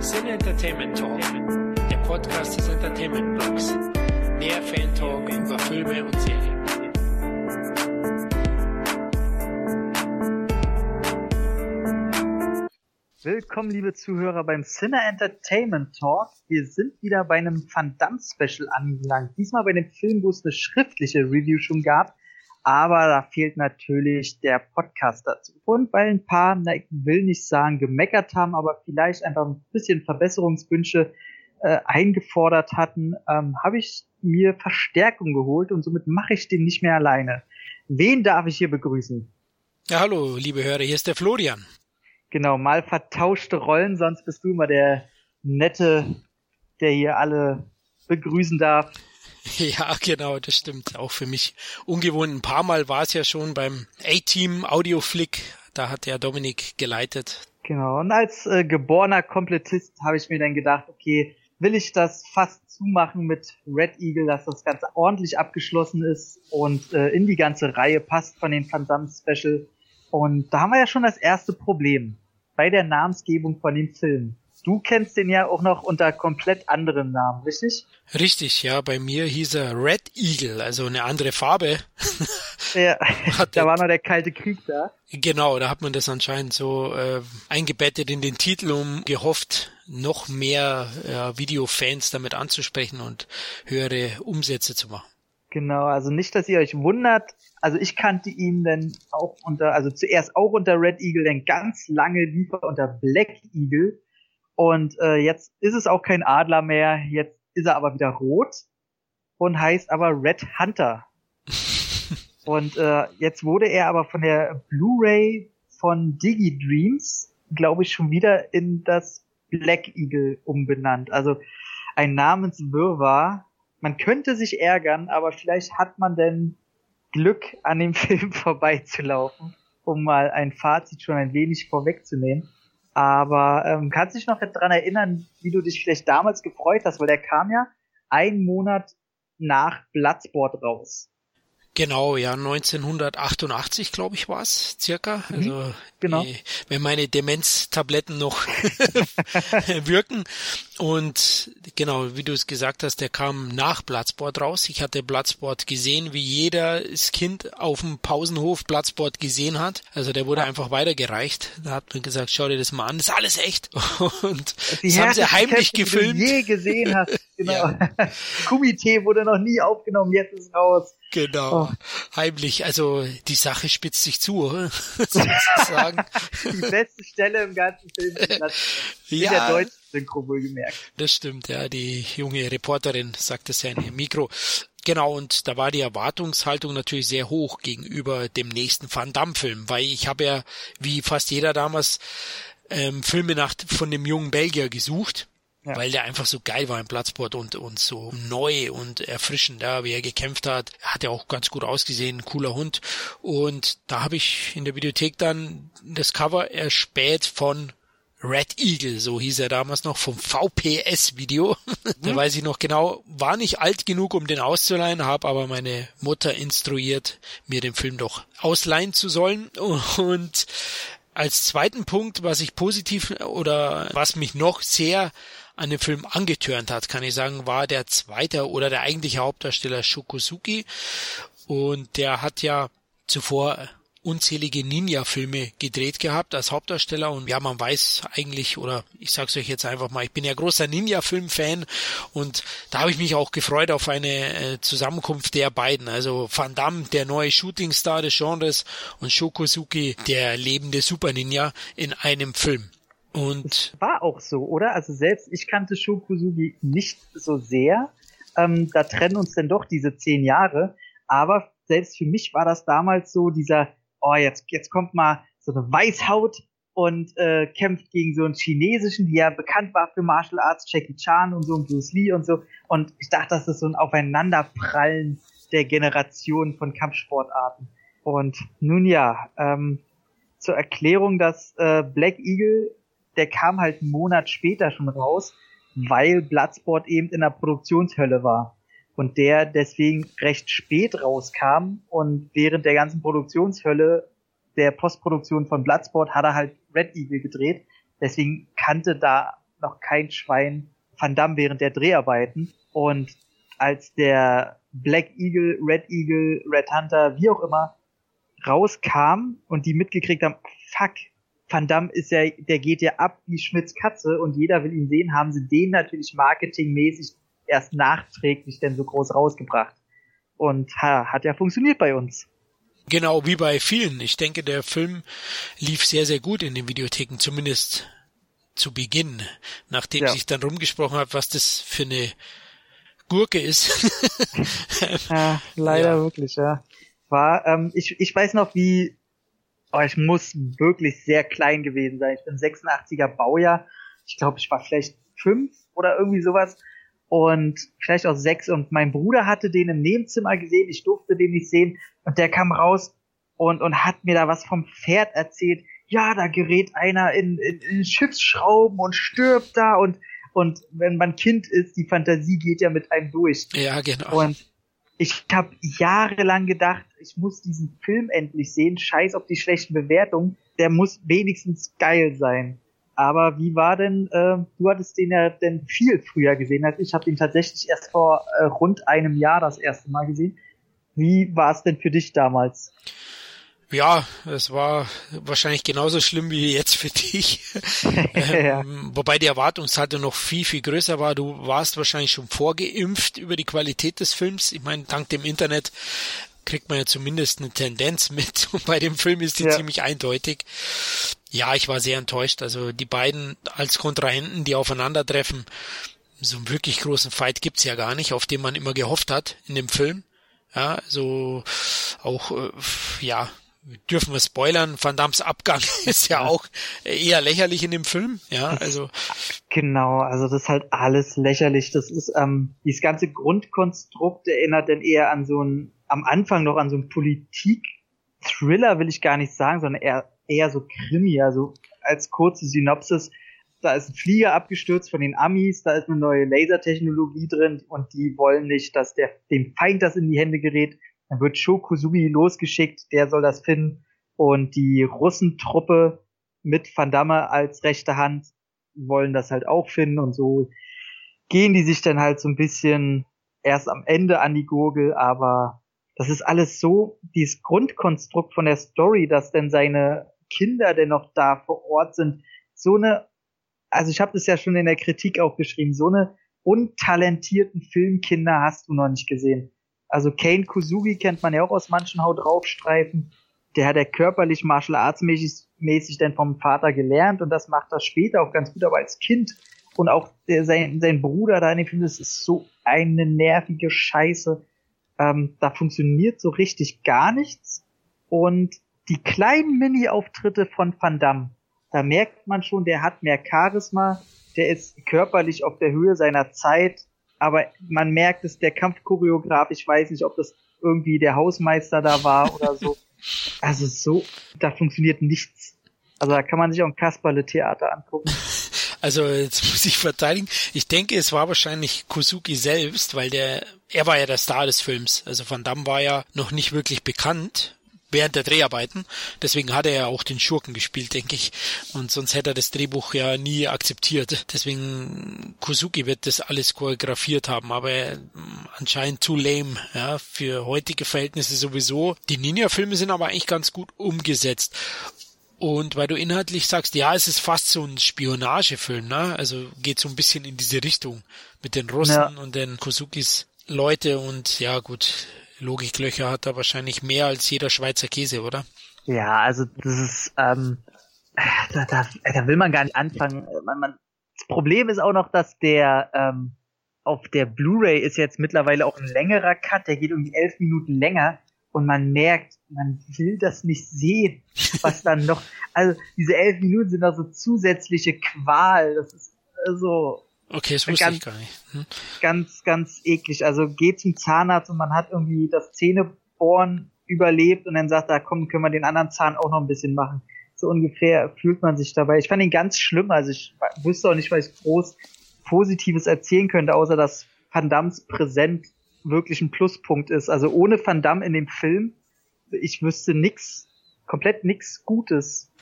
Sin Entertainment Talk, der Podcast des Entertainment Blogs. Mehr Fan Talk über Filme und Serien. Willkommen, liebe Zuhörer, beim Cinema Entertainment Talk. Wir sind wieder bei einem Van Damme Special angelangt. Diesmal bei dem Film, wo es eine schriftliche Review schon gab. Aber da fehlt natürlich der Podcast dazu. Und weil ein paar, na, ich will nicht sagen gemeckert haben, aber vielleicht einfach ein bisschen Verbesserungswünsche äh, eingefordert hatten, ähm, habe ich mir Verstärkung geholt und somit mache ich den nicht mehr alleine. Wen darf ich hier begrüßen? Ja, hallo, liebe Hörer, hier ist der Florian. Genau, mal vertauschte Rollen, sonst bist du immer der Nette, der hier alle begrüßen darf. Ja, genau, das stimmt. Auch für mich ungewohnt. Ein paar Mal war es ja schon beim A-Team Audioflick. Da hat der Dominik geleitet. Genau. Und als äh, geborener Komplettist habe ich mir dann gedacht, okay, will ich das fast zumachen mit Red Eagle, dass das Ganze ordentlich abgeschlossen ist und äh, in die ganze Reihe passt von den Van Damme Special. Und da haben wir ja schon das erste Problem bei der Namensgebung von dem Film. Du kennst den ja auch noch unter komplett anderen Namen, richtig? Richtig, ja. Bei mir hieß er Red Eagle, also eine andere Farbe. Ja, da war noch der Kalte Krieg da. Genau, da hat man das anscheinend so äh, eingebettet in den Titel, um gehofft, noch mehr äh, Videofans damit anzusprechen und höhere Umsätze zu machen. Genau, also nicht, dass ihr euch wundert. Also ich kannte ihn dann auch unter, also zuerst auch unter Red Eagle, dann ganz lange lieber unter Black Eagle. Und äh, jetzt ist es auch kein Adler mehr, jetzt ist er aber wieder rot und heißt aber Red Hunter. und äh, jetzt wurde er aber von der Blu-ray von Digi Dreams, glaube ich, schon wieder in das Black Eagle umbenannt. Also ein Namenswirrwarr. Man könnte sich ärgern, aber vielleicht hat man denn Glück, an dem Film vorbeizulaufen, um mal ein Fazit schon ein wenig vorwegzunehmen. Aber ähm, kannst du dich noch daran erinnern, wie du dich vielleicht damals gefreut hast, weil der kam ja einen Monat nach Bloodsport raus. Genau, ja, 1988, glaube ich, war es circa. Mhm, Also genau. äh, wenn meine Demenztabletten noch wirken. Und genau, wie du es gesagt hast, der kam nach Bloodsport raus. Ich hatte Bloodsport gesehen, wie jedes Kind auf dem Pausenhof Bloodsport gesehen hat. Also der wurde einfach weitergereicht. Da hat man gesagt, schau dir das mal an, das ist alles echt. Und Die das haben sie heimlich die gefilmt. du je gesehen hast. Genau. Ja. Kumite wurde noch nie aufgenommen, jetzt ist raus. Genau, Oh. heimlich. Also die Sache spitzt sich zu, sozusagen. Die beste Stelle im ganzen Film das Ja. der deutschen Synchro wohlgemerkt. Das stimmt, ja. Die junge Reporterin sagt das ja in ihrem Mikro. Genau, und da war die Erwartungshaltung natürlich sehr hoch gegenüber dem nächsten Van Damme-Film, weil ich habe ja, wie fast jeder damals, ähm, Filme nach, von dem jungen Belgier gesucht. Ja. Weil der einfach so geil war im Platzsport und, und so neu und erfrischend, ja, wie er gekämpft hat. Er hat ja auch ganz gut ausgesehen, ein cooler Hund. Und da habe ich in der Videothek dann das Cover erspäht von Red Eagle, so hieß er damals noch, vom VPS-Video. da weiß ich noch genau, war nicht alt genug, um den auszuleihen, habe aber meine Mutter instruiert, mir den Film doch ausleihen zu sollen. Und als zweiten Punkt, was ich positiv oder was mich noch sehr an den Film angetörnt hat, kann ich sagen, war der zweite oder der eigentliche Hauptdarsteller Shokosuki. Und der hat ja zuvor unzählige Ninja-Filme gedreht gehabt als Hauptdarsteller und ja, man weiß eigentlich, oder ich sag's euch jetzt einfach mal, ich bin ja großer Ninja-Film-Fan und da habe ich mich auch gefreut auf eine äh, Zusammenkunft der beiden, also Van Damme, der neue Shootingstar des Genres und Shokosuki, der lebende Super-Ninja in einem Film. Und War auch so, oder? Also selbst ich kannte Shokusugi nicht so sehr. Ähm, da trennen uns denn doch diese zehn Jahre. Aber selbst für mich war das damals so dieser, oh, jetzt, jetzt kommt mal so eine Weißhaut und äh, kämpft gegen so einen chinesischen, die ja bekannt war für Martial Arts, Jackie Chan und so und Bruce Lee und so. Und ich dachte, das ist so ein Aufeinanderprallen der Generation von Kampfsportarten. Und nun ja, ähm, zur Erklärung, dass äh, Black Eagle, der kam halt einen Monat später schon raus, weil Bloodsport eben in der Produktionshölle war. Und der deswegen recht spät rauskam und während der ganzen Produktionshölle der Postproduktion von Bloodsport hat er halt Red Eagle gedreht. Deswegen kannte da noch kein Schwein Van Damme während der Dreharbeiten. Und als der Black Eagle, Red Eagle, Red Hunter, wie auch immer, rauskam und die mitgekriegt haben, fuck, Van Damme ist ja, der geht ja ab wie Schmitz Katze und jeder will ihn sehen, haben sie den natürlich marketingmäßig erst nachträglich denn so groß rausgebracht. Und ha, hat ja funktioniert bei uns. Genau, wie bei vielen. Ich denke, der Film lief sehr, sehr gut in den Videotheken, zumindest zu Beginn, nachdem ja. sich dann rumgesprochen hat, was das für eine Gurke ist. ja, leider ja. wirklich, ja. War, ähm, ich, ich weiß noch, wie, oh, ich muss wirklich sehr klein gewesen sein. Ich bin 86er Baujahr. Ich glaube, ich war vielleicht fünf oder irgendwie sowas und vielleicht auch sechs und mein Bruder hatte den im Nebenzimmer gesehen, ich durfte den nicht sehen und der kam raus und, und hat mir da was vom Pferd erzählt. Ja, da gerät einer in, in, in Schiffsschrauben und stirbt da und, und wenn man Kind ist, die Fantasie geht ja mit einem durch. Ja, genau. Und ich habe jahrelang gedacht, ich muss diesen Film endlich sehen. Scheiß auf die schlechten Bewertungen. Der muss wenigstens geil sein. Aber wie war denn, äh, du hattest den ja denn viel früher gesehen als ich. habe ihn tatsächlich erst vor äh, rund einem Jahr das erste Mal gesehen. Wie war es denn für dich damals? Ja, es war wahrscheinlich genauso schlimm wie jetzt für dich. ja. ähm, wobei die Erwartungshaltung noch viel, viel größer war. Du warst wahrscheinlich schon vorgeimpft über die Qualität des Films. Ich meine, dank dem Internet kriegt man ja zumindest eine Tendenz mit. Und bei dem Film ist die ja. ziemlich eindeutig. Ja, ich war sehr enttäuscht. Also die beiden als Kontrahenten, die aufeinandertreffen, so einen wirklich großen Fight gibt's ja gar nicht, auf den man immer gehofft hat in dem Film. Ja, so auch, äh, ja, dürfen wir spoilern, Van Dams Abgang ist ja auch eher lächerlich in dem Film, ja, also. Genau, also das ist halt alles lächerlich. Das ist, ähm, dieses ganze Grundkonstrukt erinnert dann eher an so ein, am Anfang noch an so ein Politik-Thriller, will ich gar nicht sagen, sondern eher eher so Krimi, also als kurze Synopsis. Da ist ein Flieger abgestürzt von den Amis, da ist eine neue Lasertechnologie drin und die wollen nicht, dass der, dem Feind das in die Hände gerät. Dann wird Shokusugi losgeschickt, der soll das finden und die Russentruppe mit Van Damme als rechte Hand wollen das halt auch finden und so gehen die sich dann halt so ein bisschen erst am Ende an die Gurgel, aber das ist alles so, dieses Grundkonstrukt von der Story, dass denn seine Kinder denn noch da vor Ort sind. So eine, also ich habe das ja schon in der Kritik auch geschrieben, so eine untalentierten Filmkinder hast du noch nicht gesehen. Also Kane Kusugi kennt man ja auch aus manchen Haut draufstreifen. Der hat ja körperlich Martial Arts mäßig, mäßig denn vom Vater gelernt und das macht er später auch ganz gut, aber als Kind und auch der, sein, sein Bruder da in dem Film, das ist so eine nervige Scheiße. Ähm, da funktioniert so richtig gar nichts. Und die kleinen Mini-Auftritte von Van Damme, da merkt man schon, der hat mehr Charisma, der ist körperlich auf der Höhe seiner Zeit, aber man merkt es, der Kampfchoreograf, ich weiß nicht, ob das irgendwie der Hausmeister da war oder so. Also so, da funktioniert nichts. Also da kann man sich auch ein Kasperle-Theater angucken. Also jetzt muss ich verteidigen. Ich denke, es war wahrscheinlich Kosuki selbst, weil der, er war ja der Star des Films. Also Van Damme war ja noch nicht wirklich bekannt während der Dreharbeiten. Deswegen hat er ja auch den Schurken gespielt, denke ich. Und sonst hätte er das Drehbuch ja nie akzeptiert. Deswegen Kosuki wird das alles choreografiert haben, aber ähm, anscheinend zu lame, ja, für heutige Verhältnisse sowieso. Die Ninja-Filme sind aber eigentlich ganz gut umgesetzt. Und weil du inhaltlich sagst, ja, es ist fast so ein Spionagefilm, ne? Also geht so ein bisschen in diese Richtung mit den Russen ja. und den Kosukis Leute und ja gut, Logiklöcher hat er wahrscheinlich mehr als jeder Schweizer Käse, oder? Ja, also das ist, ähm, da, da, da will man gar nicht anfangen. Man, man, das Problem ist auch noch, dass der ähm, auf der Blu-ray ist jetzt mittlerweile auch ein längerer Cut, der geht irgendwie elf Minuten länger und man merkt, man will das nicht sehen, was dann noch, also diese elf Minuten sind da so zusätzliche Qual, das ist so, also, Okay, das wusste ganz, ich gar nicht. Hm? Ganz, ganz eklig. Also geht zum Zahnarzt und man hat irgendwie das Zähnebohren überlebt und dann sagt er, komm, können wir den anderen Zahn auch noch ein bisschen machen. So ungefähr fühlt man sich dabei. Ich fand ihn ganz schlimm. Also ich wüsste auch nicht, was ich groß Positives erzählen könnte, außer dass Van Dams Präsent wirklich ein Pluspunkt ist. Also ohne Van Damme in dem Film, ich wüsste nix, komplett nix Gutes.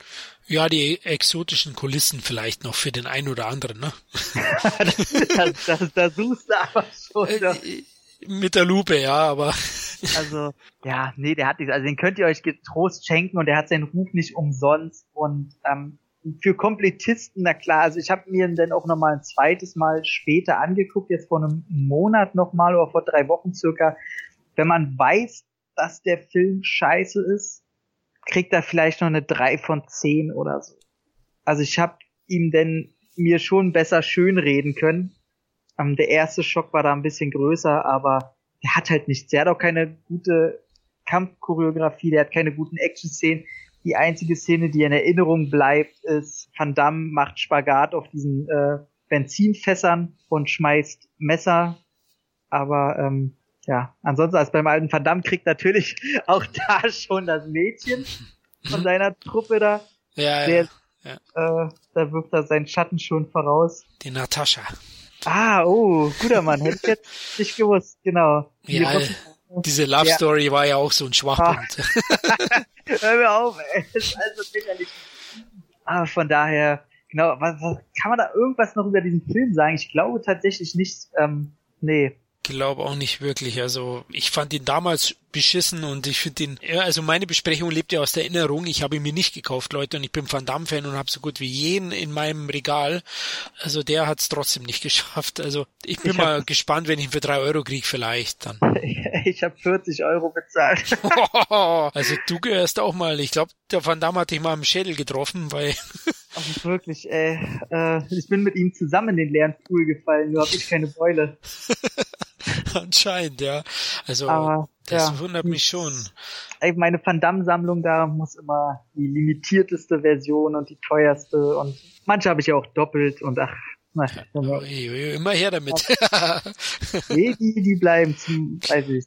Ja, die exotischen Kulissen vielleicht noch für den einen oder anderen, ne? das suchst du aber schon. Äh, mit der Lupe, ja, aber. also, ja, nee, der hat nichts. Also den könnt ihr euch getrost schenken und der hat seinen Ruf nicht umsonst. Und ähm, für Komplettisten, na klar, also ich habe mir ihn dann auch nochmal ein zweites Mal später angeguckt, jetzt vor einem Monat nochmal oder vor drei Wochen circa. Wenn man weiß, dass der Film scheiße ist, kriegt er vielleicht noch eine drei von zehn oder so. Also ich habe ihm denn mir schon besser schönreden können. Ähm, der erste Schock war da ein bisschen größer, aber er hat halt nichts. Er hat auch keine gute Kampfchoreografie, der hat keine guten Action-Szenen. Die einzige Szene, die in Erinnerung bleibt, ist Van Damme macht Spagat auf diesen äh, Benzinfässern und schmeißt Messer. Aber ähm, ja, ansonsten als beim alten Van Damme kriegt natürlich auch da schon das Mädchen von seiner Truppe da. Ja, Der, ja. äh, da wirft er seinen Schatten schon voraus. Die Natascha. Ah, oh, guter Mann, hätte ich jetzt nicht gewusst, genau. Ja, diese Love Ja. Story war ja auch so ein Schwachpunkt. Hör mir auf, ey. Das ist also lächerlich. Aber von daher, genau, was, was, kann man da irgendwas noch über diesen Film sagen? Ich glaube tatsächlich nicht, ähm, nee. Glaube auch nicht wirklich. Also ich fand ihn damals beschissen und ich finde ihn, ja, also meine Besprechung lebt ja aus der Erinnerung. Ich habe ihn mir nicht gekauft, Leute, und ich bin Van Damme-Fan und habe so gut wie jeden in meinem Regal. Also der hat es trotzdem nicht geschafft. Also ich bin Ich mal hab- gespannt, wenn ich ihn für drei Euro krieg, vielleicht dann. Ich habe 40 Euro bezahlt. also du gehörst auch mal. Ich glaube, der Van Damme hat dich mal im Schädel getroffen, weil Also wirklich, ey. Äh, ich bin mit ihm zusammen in den leeren Pool gefallen, nur habe ich keine Beule. anscheinend, ja. Also Aber, das ja. wundert mich schon. Meine Van Damme-Sammlung da muss immer die limitierteste Version und die teuerste und manche habe ich ja auch doppelt und ach, na, ui, Immer her damit. nee, die, die bleiben zum, weiß ich,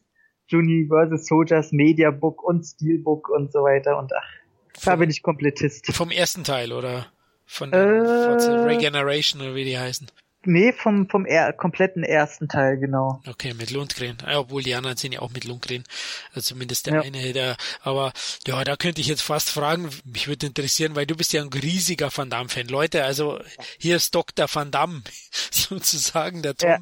Universal Soldiers, Mediabook und Steelbook und so weiter und ach, da bin ich Komplettist. Vom ersten Teil oder von Äh. Regeneration oder wie die heißen. Nee, vom, vom er kompletten ersten Teil, genau. Okay, mit Lundgren. Ja, obwohl die anderen sind ja auch mit Lundgren. Also zumindest der Ja. eine, der, aber ja, da könnte ich jetzt fast fragen, mich würde interessieren, weil du bist ja ein riesiger Van Damme-Fan. Leute, also hier ist Dr. Van Damme, sozusagen, der Tom. Ja,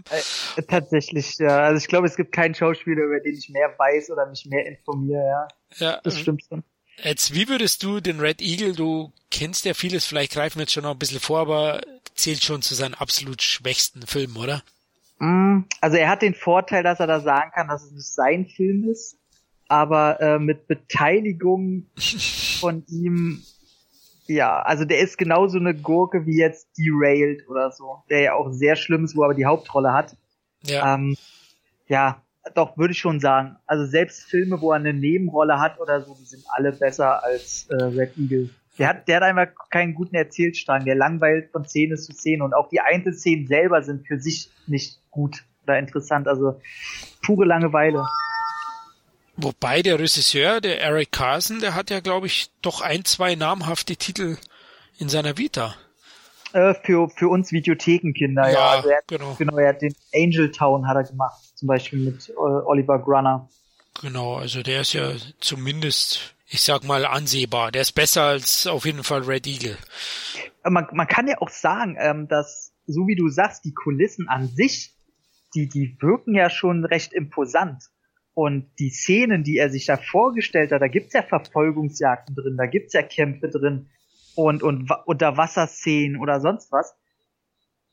äh, tatsächlich, ja. Also ich glaube, es gibt keinen Schauspieler, über den ich mehr weiß oder mich mehr informiere, ja. Ja, Das stimmt schon. Jetzt, wie würdest du den Red Eagle, du kennst ja vieles, vielleicht greifen wir jetzt schon noch ein bisschen vor, aber zählt schon zu seinen absolut schwächsten Filmen, oder? Mm, Also er hat den Vorteil, dass er da sagen kann, dass es nicht sein Film ist, aber äh, mit Beteiligung von ihm, ja, also der ist genauso eine Gurke wie jetzt Derailed oder so, der ja auch sehr schlimm ist, wo er aber die Hauptrolle hat. Ja, Ähm, ja, doch, würde ich schon sagen. Also selbst Filme, wo er eine Nebenrolle hat oder so, die sind alle besser als äh, Red Eagle. Der hat, der hat einfach keinen guten Erzählstrang, der langweilt von Szene zu Szene und auch die Einzelszenen selber sind für sich nicht gut oder interessant. Also pure Langeweile. wobei der Regisseur, der Eric Carson, der hat ja, glaube ich, doch ein, zwei namhafte Titel in seiner Vita. Äh, für, für uns Videothekenkinder, ja. Ja, Also er, genau. genau, er hat den Angel Town hat er gemacht, zum Beispiel mit äh, Oliver Grunner. Genau, also der ist ja zumindest, ich sag mal, ansehbar. Der ist besser als auf jeden Fall Red Eagle. Äh, man, man kann ja auch sagen, ähm, dass, so wie du sagst, die Kulissen an sich, die, die wirken ja schon recht imposant. Und die Szenen, die er sich da vorgestellt hat, da gibt's ja Verfolgungsjagden drin, da gibt's ja Kämpfe drin und, und Wa- Unterwasserszenen oder sonst was.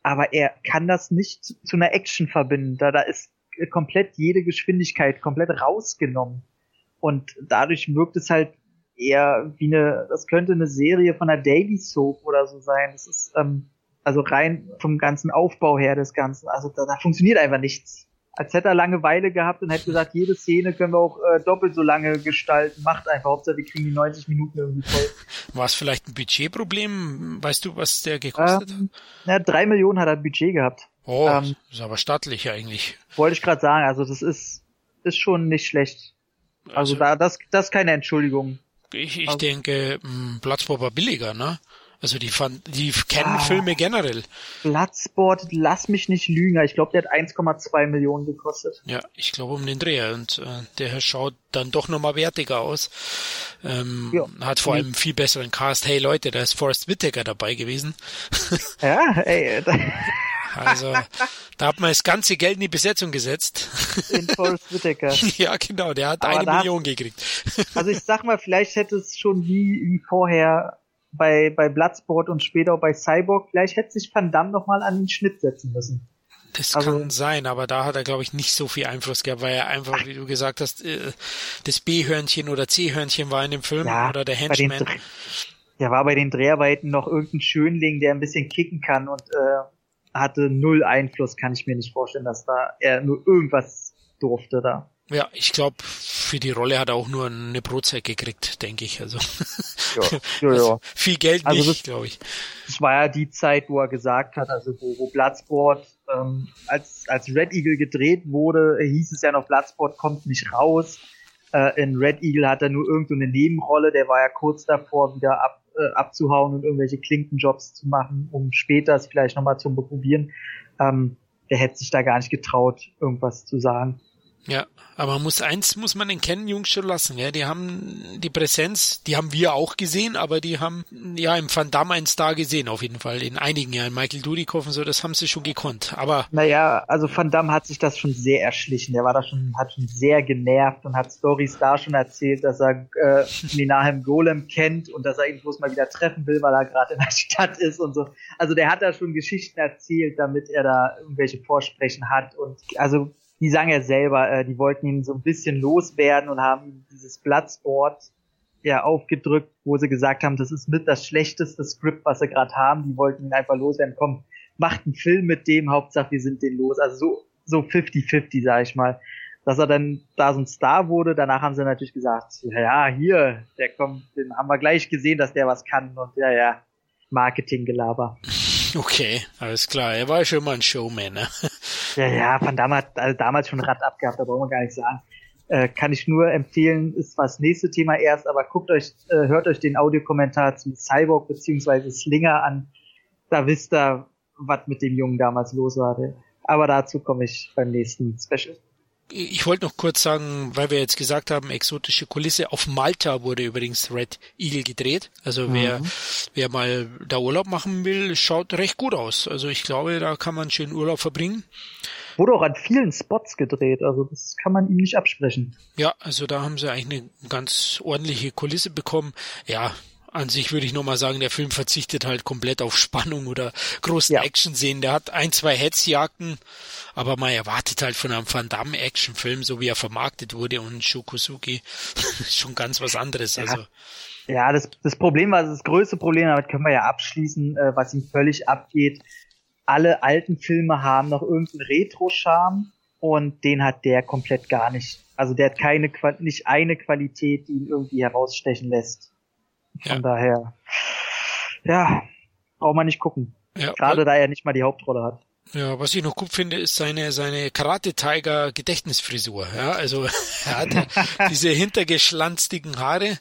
Aber er kann das nicht zu einer Action verbinden. Da, da ist komplett jede Geschwindigkeit komplett rausgenommen. Und dadurch wirkt es halt eher wie eine, das könnte eine Serie von einer Daily Soap oder so sein. Das ist, ähm, also rein vom ganzen Aufbau her des Ganzen. Also da, da funktioniert einfach nichts. Als hätte er Langeweile gehabt und hätte gesagt, jede Szene können wir auch äh, doppelt so lange gestalten. Macht einfach, Hauptsache wir kriegen die 90 Minuten irgendwie voll. War es vielleicht ein Budgetproblem? Weißt du, was der gekostet Ähm, na, drei Millionen hat er Budget gehabt. Oh, ähm, ist aber stattlich eigentlich. Wollte ich gerade sagen, also das ist, ist schon nicht schlecht. Also, Also- da, das, das ist keine Entschuldigung. Ich, ich also- denke, mh, Platzpop war billiger, ne? Also die fand, die kennen ah, Filme generell. Bloodsport, lass mich nicht lügen. Ich glaube, der hat 1,2 Millionen gekostet. Ja, ich glaube um den Dreh. Und äh, der schaut dann doch nochmal wertiger aus. Ähm, ja. Hat vor allem viel besseren Cast. Hey Leute, da ist Forrest Whitaker dabei gewesen. Ja, ey. Also, da hat man das ganze Geld in die Besetzung gesetzt. In Forrest Whitaker. ja, genau, der hat Aber eine Million gekriegt. Also ich sag mal, vielleicht hätte es schon wie, wie vorher bei, bei Bloodsport und später auch bei Cyborg, vielleicht hätte sich Van Damme nochmal an den Schnitt setzen müssen. Das also, kann sein, aber da hat er, glaube ich, nicht so viel Einfluss gehabt, weil er einfach, wie du gesagt hast, äh, das B-Hörnchen oder C-Hörnchen war in dem Film ja, oder der Henchman. Der war bei den Dreharbeiten noch irgendein Schönling, der ein bisschen kicken kann und äh, hatte null Einfluss, kann ich mir nicht vorstellen, dass da er nur irgendwas durfte da. Ja, ich glaube, für die Rolle hat er auch nur eine Brotzeit gekriegt, denke ich. Also, ja, ja, ja. Also viel Geld also nicht, glaube ich. Das war ja die Zeit, wo er gesagt hat, also wo, wo Bloodsport, ähm, als, als Red Eagle gedreht wurde, hieß es ja noch, Bloodsport kommt nicht raus. Äh, in Red Eagle hat er nur irgendeine Nebenrolle, der war ja kurz davor, wieder ab, äh, abzuhauen und irgendwelche Klinkenjobs zu machen, um später es vielleicht nochmal zu probieren. Ähm, der hätte sich da gar nicht getraut, irgendwas zu sagen. Ja, aber man muss eins muss man den kennen, Jungs schon lassen. Ja, die haben die Präsenz, die haben wir auch gesehen, aber die haben ja im Van Damme einen Star gesehen auf jeden Fall in einigen Jahren. Michael Dudikoff und so, das haben sie schon gekonnt. Aber naja, also Van Damme hat sich das schon sehr erschlichen. Der war da schon, hat schon sehr genervt und hat Stories da schon erzählt, dass er äh, Minahem Golem kennt und dass er ihn bloß mal wieder treffen will, weil er gerade in der Stadt ist und so. Also der hat da schon Geschichten erzählt, damit er da irgendwelche Vorsprechen hat und also die sagen ja selber, äh, die wollten ihn so ein bisschen loswerden und haben dieses Bloodsport ja aufgedrückt, wo sie gesagt haben, das ist mit das schlechteste Skript, was sie gerade haben. Die wollten ihn einfach loswerden. Komm, macht einen Film mit dem, Hauptsache wir sind den los. Also so so 50-50, sag ich mal. Dass er dann da so ein Star wurde, danach haben sie natürlich gesagt, ja, hier, der kommt, den haben wir gleich gesehen, dass der was kann und ja, ja, Marketinggelaber. Okay, alles klar. Er war schon mal ein Showman, ne? Ja, ja, Van Damme also damals schon Rad abgehabt, da brauchen wir gar nicht sagen. Äh, kann ich nur empfehlen, ist was nächste Thema erst, aber guckt euch, äh, hört euch den Audiokommentar zu Cyborg beziehungsweise Slinger an. Da wisst ihr, was mit dem Jungen damals los war. Aber dazu komme ich beim nächsten Special. Ich wollte noch kurz sagen, weil wir jetzt gesagt haben, exotische Kulisse. Auf Malta wurde übrigens Red Eagle gedreht. Also wer, mhm. wer mal da Urlaub machen will, schaut recht gut aus. Also ich glaube, da kann man schön Urlaub verbringen. Wurde auch an vielen Spots gedreht, also das kann man ihm nicht absprechen. Ja, also da haben sie eigentlich eine ganz ordentliche Kulisse bekommen. Ja, an sich würde ich nochmal sagen, der Film verzichtet halt komplett auf Spannung oder großen ja. Action-Szenen. Der hat ein, zwei Hetzjagden, aber man erwartet halt von einem Van Damme Actionfilm, so wie er vermarktet wurde und Shokosuki, schon ganz was anderes. Ja. Also. Ja, das, das Problem war, das größte Problem, damit können wir ja abschließen, äh, was ihm völlig abgeht. Alle alten Filme haben noch irgendeinen Retro-Charme und den hat der komplett gar nicht. Also der hat keine, nicht eine Qualität, die ihn irgendwie herausstechen lässt. Von ja. daher, ja, braucht man nicht gucken. Ja, Gerade da er nicht mal die Hauptrolle hat. Ja, was ich noch gut finde, ist seine, seine Karate-Tiger Gedächtnisfrisur. Ja, also, er hat diese hintergeschlanztigen Haare.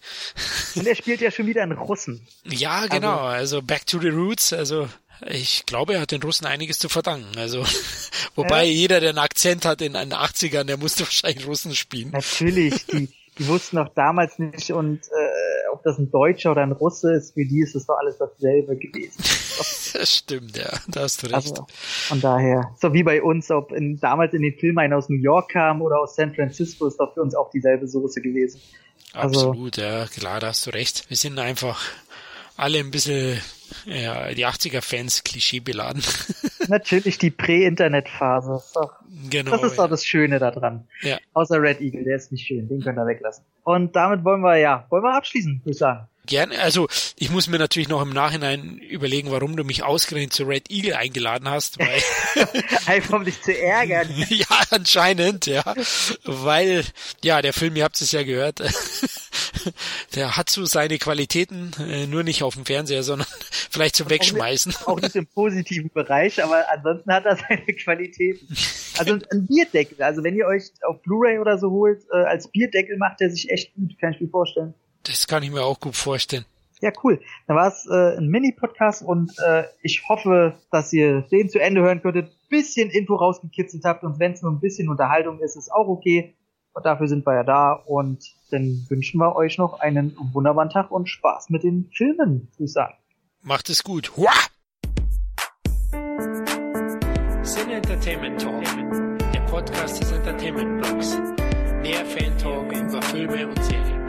Und er spielt ja schon wieder einen Russen. Ja, genau. Also, also back to the roots. Also, ich glaube, er hat den Russen einiges zu verdanken. Also, wobei ja. jeder, der einen Akzent hat in den 80ern, der musste wahrscheinlich Russen spielen. Natürlich, die, die wussten auch damals nicht und äh, ob das ein Deutscher oder ein Russe ist, für die ist es doch alles dasselbe gewesen. das stimmt, ja, da hast du recht. Also, von daher, so wie bei uns, ob in, damals in den Filmen einer aus New York kam oder aus San Francisco, ist doch für uns auch dieselbe Soße gewesen. Also, Absolut, ja, klar, da hast du recht. Wir sind einfach alle ein bisschen, ja, die 80er-Fans klischeebeladen. Natürlich die Prä-Internet-Phase. Genau. Das ist doch das Schöne daran. Ja. Außer Red Eagle, der ist nicht schön, den könnt ihr weglassen. Und damit wollen wir, ja, wollen wir abschließen, würde ich sagen. Gerne. Also ich muss mir natürlich noch im Nachhinein überlegen, warum du mich ausgerechnet zu Red Eagle eingeladen hast. Weil Einfach um dich zu ärgern. ja, anscheinend, ja. Weil, ja, der Film, ihr habt es ja gehört, der hat so seine Qualitäten, äh, nur nicht auf dem Fernseher, sondern vielleicht zum Wegschmeißen. Auch nicht, im positiven Bereich, aber ansonsten hat er seine Qualitäten. Also ein Bierdeckel, also wenn ihr euch auf Blu-ray oder so holt, äh, als Bierdeckel macht er sich echt gut, kann ich mir vorstellen. Das kann ich mir auch gut vorstellen. Ja, cool. Da war es äh, ein Mini-Podcast und äh, ich hoffe, dass ihr den zu Ende hören könntet, bisschen Info rausgekitzelt habt und wenn es nur ein bisschen Unterhaltung ist, ist auch okay. Dafür sind wir ja da und dann wünschen wir euch noch einen wunderbaren Tag und Spaß mit den Filmen, würde ich sagen. Macht es gut. Hua! Sin Entertainment Talk, der Podcast des Entertainment Blogs. Mehr Fan Talk über Filme und Serien.